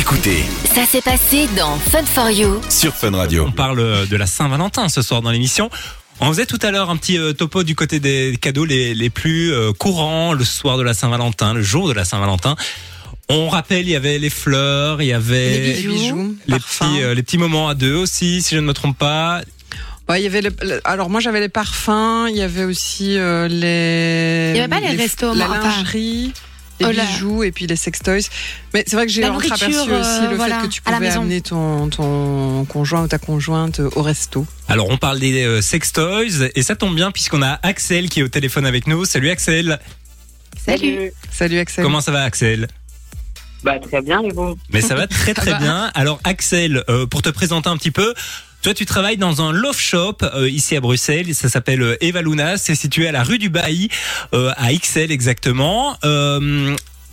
Écoutez Ça s'est passé dans Fun for You. sur Fun Radio. On parle euh, de la Saint-Valentin ce soir dans l'émission. On faisait tout à l'heure un petit euh, topo du côté des cadeaux les, les plus euh, courants le soir de la Saint-Valentin, le jour de la Saint-Valentin. On rappelle, il y avait les fleurs, il y avait Les bijoux, les parfums. petits, euh, les petits moments à deux aussi, si je ne me trompe pas. Ouais, il y avait le- le- alors moi j'avais les parfums, il y avait aussi euh, les. Il y avait pas les restos, la enfin. Les Oh bijoux et puis les sextoys. Mais c'est vrai que j'ai nourriture, aussi euh, le voilà, fait que tu pouvais amener ton, ton conjoint ou ta conjointe euh, au resto. Alors on parle des euh, sextoys et ça tombe bien puisqu'on a Axel qui est au téléphone avec nous. Salut Axel. Salut. Salut Axel. Comment ça va Axel? Bah très bien et vous? Mais ça va très très bien. Alors Axel, euh, pour te présenter un petit peu, toi tu travailles dans un love shop euh, ici à Bruxelles, ça s'appelle euh, Eva Luna, c'est situé à la rue du Bailly, euh, à XL exactement.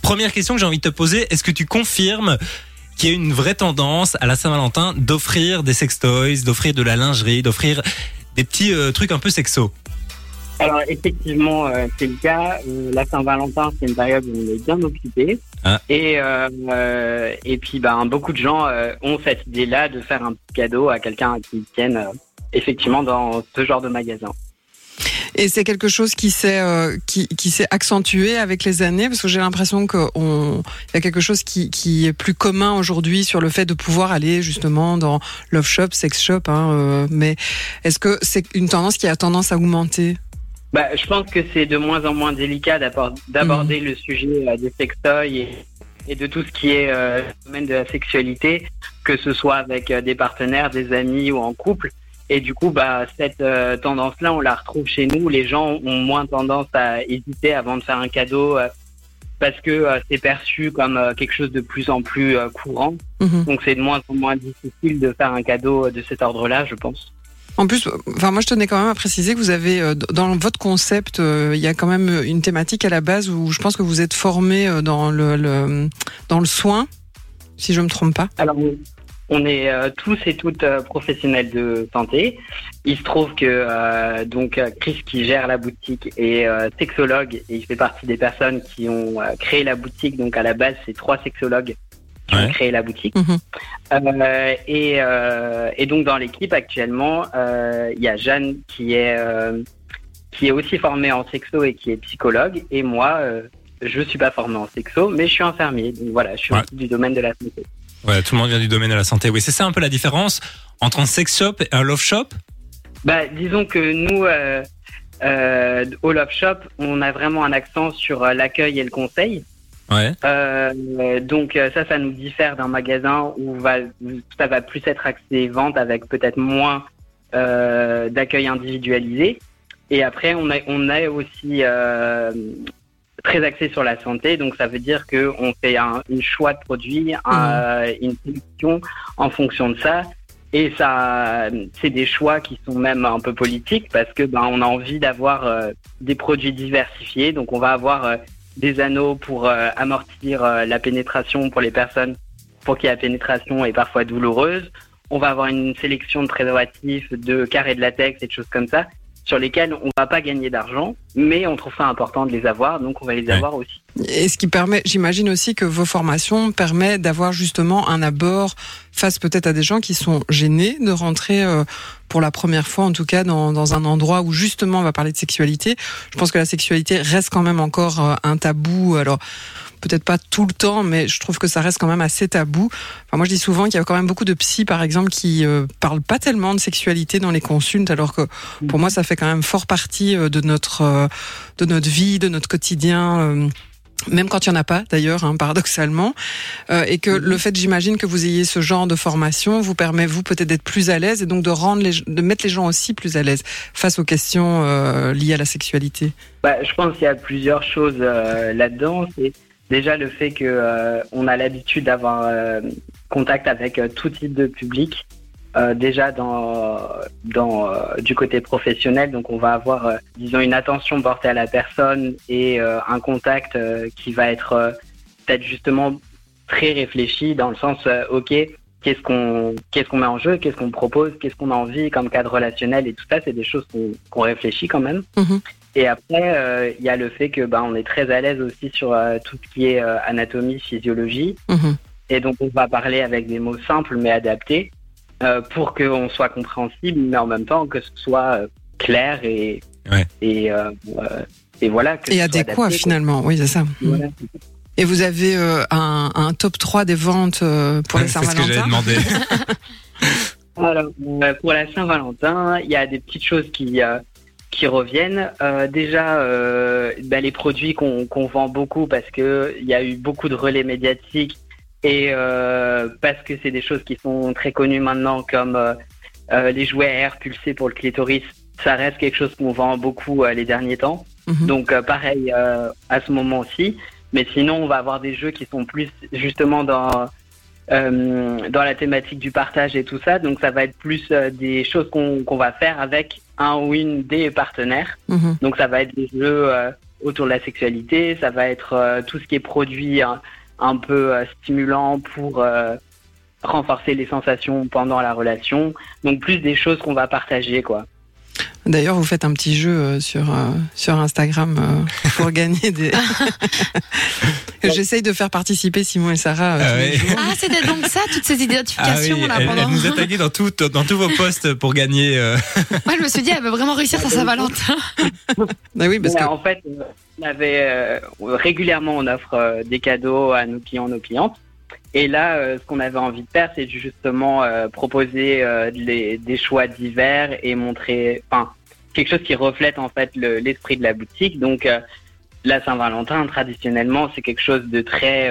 Première question que j'ai envie de te poser, est-ce que tu confirmes qu'il y a une vraie tendance à la Saint-Valentin d'offrir des sextoys, d'offrir de la lingerie, d'offrir des petits trucs un peu sexo? Alors effectivement c'est le cas. La Saint-Valentin c'est une période où on est bien occupé Ah. et euh, et puis ben beaucoup de gens euh, ont cette idée-là de faire un petit cadeau à quelqu'un qui ils tiennent euh, effectivement dans ce genre de magasin. Et c'est quelque chose qui s'est euh, qui, qui s'est accentué avec les années? Parce que j'ai l'impression qu'on il y a quelque chose qui, qui est plus commun aujourd'hui sur le fait de pouvoir aller justement dans love shop, sex shop. Hein, euh, mais est-ce que c'est une tendance qui a tendance à augmenter? Bah, je pense que c'est de moins en moins délicat d'abord- d'aborder le sujet euh, des sextoys et, et de tout ce qui est euh, le domaine de la sexualité, que ce soit avec euh, des partenaires, des amis ou en couple. Et du coup, bah, cette euh, tendance-là, on la retrouve chez nous. Les gens ont moins tendance à hésiter avant de faire un cadeau euh, parce que euh, c'est perçu comme euh, quelque chose de plus en plus euh, courant. Mhm. Donc c'est de moins en moins difficile de faire un cadeau de cet ordre-là, je pense. En plus, enfin moi je tenais quand même à préciser que vous avez euh, dans votre concept, euh, il y a quand même une thématique à la base où je pense que vous êtes formé euh, dans le, dans le soin, si je me trompe pas. Alors, on est euh, tous et toutes euh, professionnels de santé. Il se trouve que euh, donc euh, Chris qui gère la boutique est euh, sexologue et il fait partie des personnes qui ont euh, créé la boutique. Donc à la base, c'est trois sexologues qui Ouais. ont créé la boutique. Mhm. Euh, et, euh, et donc dans l'équipe actuellement, euh, il y a Jeanne qui est euh, qui est aussi formée en sexo et qui est psychologue. Et moi, euh, je suis pas formé en sexo, mais je suis infirmier. Donc voilà, je suis Ouais. aussi du domaine de la santé. Ouais, tout le monde vient du domaine de la santé. Oui, c'est ça un peu la différence entre un sex shop et un love shop? Bah, disons que nous, euh, euh, au Love Shop, on a vraiment un accent sur l'accueil et le conseil. Ouais. Euh, donc euh, ça, ça nous diffère d'un magasin où va, ça va plus être axé vente avec peut-être moins euh, d'accueil individualisé. Et après, on est aussi euh, très axé sur la santé. Donc ça veut dire que on fait un une choix de produits, un- une sélection en fonction de ça. Et ça, c'est des choix qui sont même un peu politiques parce que ben on a envie d'avoir euh, des produits diversifiés. Donc on va avoir des anneaux pour euh, amortir euh, la pénétration pour les personnes pour qui la pénétration est parfois douloureuse. On va avoir une sélection de préservatifs, de carrés de latex et de choses comme ça sur lesquels on va pas gagner d'argent, mais on trouve ça important de les avoir, donc on va les Ouais. avoir aussi. Et ce qui permet, j'imagine aussi que vos formations permettent d'avoir justement un abord face peut-être à des gens qui sont gênés de rentrer euh, pour la première fois, en tout cas dans, dans un endroit où justement on va parler de sexualité. Je pense que la sexualité reste quand même encore euh, un tabou. Alors peut-être pas tout le temps, mais je trouve que ça reste quand même assez tabou. Enfin, moi, je dis souvent qu'il y a quand même beaucoup de psy, par exemple, qui euh, parlent pas tellement de sexualité dans les consultes, alors que pour moi, ça fait quand même fort partie euh, de notre de notre vie, de notre quotidien. Même quand il n'y en a pas d'ailleurs, hein, paradoxalement, Euh, et que le fait, j'imagine, que vous ayez ce genre de formation vous permet vous peut-être d'être plus à l'aise et donc de rendre les, de mettre les gens aussi plus à l'aise face aux questions euh, liées à la sexualité. Bah, je pense qu'il y a plusieurs choses euh, là-dedans. C'est déjà le fait que euh, on a l'habitude d'avoir euh, contact avec euh, tout type de public. Euh, déjà dans dans euh, du côté professionnel, donc on va avoir euh, disons une attention portée à la personne et euh, un contact euh, qui va être euh, peut-être justement très réfléchi dans le sens euh, ok qu'est-ce qu'on qu'est-ce qu'on met en jeu, qu'est-ce qu'on propose, qu'est-ce qu'on a envie comme cadre relationnel et tout ça, c'est des choses qu'on qu'on réfléchit quand même. Mhm. Et après, euh, il y a le fait que ben on est très à l'aise aussi sur euh, tout ce qui est euh, anatomie, physiologie. Mhm. Et donc, on va parler avec des mots simples mais adaptés euh, pour qu'on soit compréhensible, mais en même temps que ce soit euh, clair et, Ouais. et, euh, et voilà. Que Et adéquat adapté, quoi. finalement, oui, c'est ça. Voilà. Et vous avez euh, un, un top 3 des ventes pour les C'est ce que j'avais Saint-Valentin demandé. Alors, pour la Saint-Valentin, il y a des petites choses qui, euh, qui reviennent. Euh, déjà, euh, bah, les produits qu'on vend beaucoup parce que il y a eu beaucoup de relais médiatiques et euh, parce que c'est des choses qui sont très connues maintenant comme euh, euh, les jouets à air pulsés pour le clitoris. Ça reste quelque chose qu'on vend beaucoup euh, les derniers temps. Mhm. Donc euh, pareil euh, à ce moment aussi. Mais sinon, on va avoir des jeux qui sont plus justement dans euh, dans la thématique du partage et tout ça. Donc ça va être plus euh, des choses qu'on qu'on va faire avec un ou une des partenaires. Mhm. Donc ça va être des jeux euh, autour de la sexualité, ça va être euh, tout ce qui est produit un, un peu euh, stimulant pour euh, renforcer les sensations pendant la relation. Donc plus des choses qu'on va partager quoi. D'ailleurs, vous faites un petit jeu euh, sur euh, sur Instagram euh, pour gagner des. J'essaye de faire participer Simon et Sarah euh, Ah ouais. Ah, c'était donc ça, toutes ces Ah oui, identifications là elle, pendant. elle nous a tagué dans, tout, dans tous vos posts pour gagner. euh, Moi, je me suis dit, elle veut vraiment réussir sa Saint-Valentin. Bah oui, parce Ouais, que En fait, euh, on avait euh, régulièrement on offre euh, des cadeaux à nos clients, nos clientes. Et là, euh, ce qu'on avait envie de faire, c'est justement euh, proposer euh, les- des choix divers et montrer, enfin, quelque chose qui reflète en fait le- l'esprit de la boutique. Donc, la Saint-Valentin, traditionnellement, c'est quelque chose de très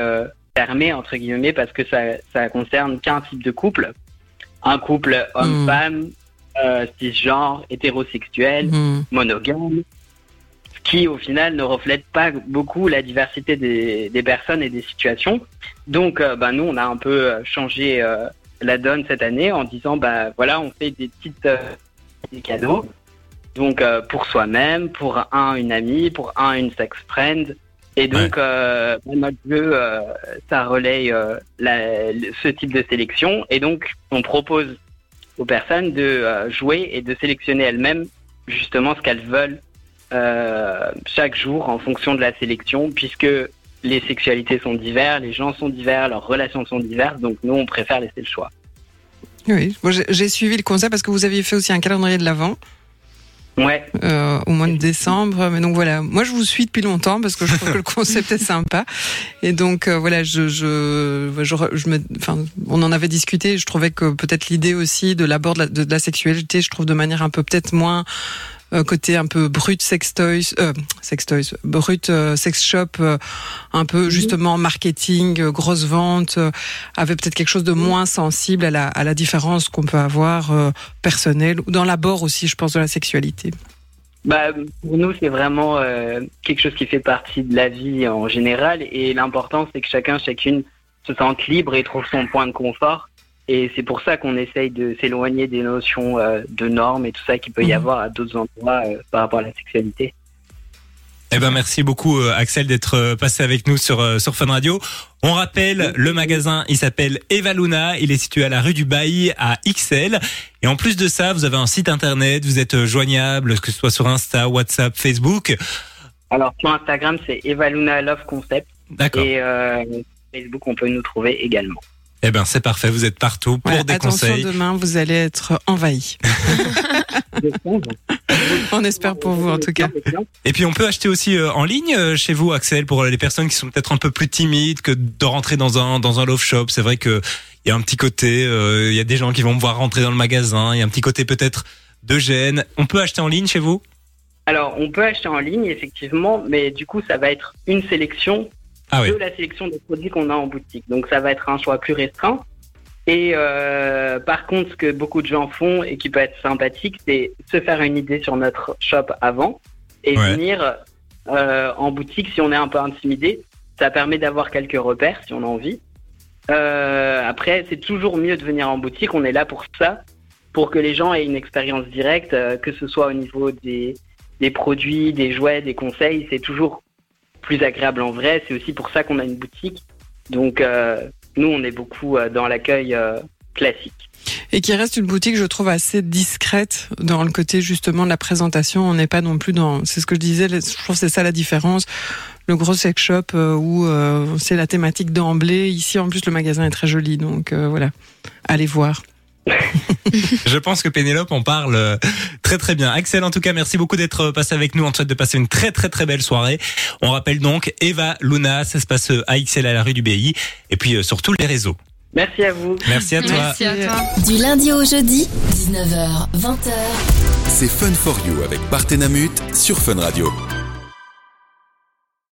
fermé entre guillemets parce que ça, ça concerne qu'un type de couple, un couple homme-femme, euh, cisgenre, hétérosexuel Mhm. monogame, qui au final ne reflète pas beaucoup la diversité des, des personnes et des situations. Donc, euh, bah, nous, on a un peu euh, changé euh, la donne cette année en disant, bah voilà, on fait des petites euh, des cadeaux. Donc, pour soi-même, pour un, une amie, pour un, une sex friend. Et donc, euh, notre jeu, euh, ça relaye euh, la- ce type de sélection. Et donc, on propose aux personnes de jouer et de sélectionner elles-mêmes justement ce qu'elles veulent euh, chaque jour en fonction de la sélection, puisque les sexualités sont diverses, les gens sont divers, leurs relations sont diverses, donc nous on préfère laisser le choix. oui, j'ai- suivi le concept parce que vous aviez fait aussi un calendrier de l'avant Ouais, euh, au mois de décembre. Mais donc voilà, moi je vous suis depuis longtemps parce que je trouve que le concept est sympa. Et donc euh, voilà, je, je, je, je me, enfin, on en avait discuté. Je trouvais que peut-être l'idée aussi de l'abord de, la- de, de la sexualité, je trouve de manière un peu peut-être moins euh, côté un peu brut sex toys, euh, sex toys, brut euh, sex shop, euh, un peu justement marketing, grosse vente, avait peut-être quelque chose de moins sensible à la, à la différence qu'on peut avoir personnelle ou dans l'abord aussi, je pense, de la sexualité. bah, pour nous c'est vraiment quelque chose qui fait partie de la vie en général, et l'important c'est que chacun, chacune se sente libre et trouve son point de confort. Et c'est pour ça qu'on essaye de s'éloigner des notions euh, de normes et tout ça qu'il peut y Mhm. avoir à d'autres endroits euh, par rapport à la sexualité. Eh ben merci beaucoup euh, Axel d'être passé avec nous sur sur Fun Radio. On rappelle le magasin, il s'appelle Eva Luna, il est situé à la rue du Bailly à XL et en plus de ça, vous avez un site internet, vous êtes joignable que ce soit sur Insta, WhatsApp, Facebook. Alors sur Instagram c'est Evaluna Love Concept. D'accord. Et Facebook, on peut nous trouver également. Eh ben c'est parfait, vous êtes partout pour Ouais, des attention, conseils. demain, vous allez être envahi. On espère pour vous, en tout cas. Et puis on peut acheter aussi euh, en ligne euh, chez vous Axel pour les personnes qui sont peut-être un peu plus timides que de rentrer dans un dans un love shop. C'est vrai que il y a un petit côté euh, il y a des gens qui vont me voir rentrer dans le magasin, il y a un petit côté peut-être de gêne. On peut acheter en ligne chez vous? Alors, on peut acheter en ligne, effectivement, mais du coup, ça va être une sélection Ah oui. de la sélection des produits qu'on a en boutique. Donc, ça va être un choix plus restreint. Et euh, par contre, ce que beaucoup de gens font et qui peut être sympathique, c'est se faire une idée sur notre shop avant et Ouais. venir euh, en boutique si on est un peu intimidé. Ça permet d'avoir quelques repères si on a envie. Euh, après, c'est toujours mieux de venir en boutique. On est là pour ça, pour que les gens aient une expérience directe, euh, que ce soit au niveau des, des produits, des jouets, des conseils. C'est toujours plus agréable en vrai. C'est aussi pour ça qu'on a une boutique. Donc, euh, nous, on est beaucoup euh, dans l'accueil euh, classique. Et qui reste une boutique, je trouve, assez discrète dans le côté justement de la présentation. On n'est pas non plus dans. C'est ce que je disais. Je trouve que c'est ça la différence. le gros sex shop où euh, c'est la thématique d'emblée. Ici, en plus, le magasin est très joli, donc euh, voilà, allez voir. Je pense que Pénélope en parle euh, très très bien. Axel, en tout cas, merci beaucoup d'être passé avec nous. On te souhaite de passer une très très très belle soirée. On rappelle donc Eva Luna, ça se passe euh, à XL à la rue du BI et puis euh, sur tous les réseaux. Merci à vous. Merci à toi. Merci à toi. Du lundi au jeudi, 19h, 20h. C'est Fun for You avec Partenamut sur Fun Radio.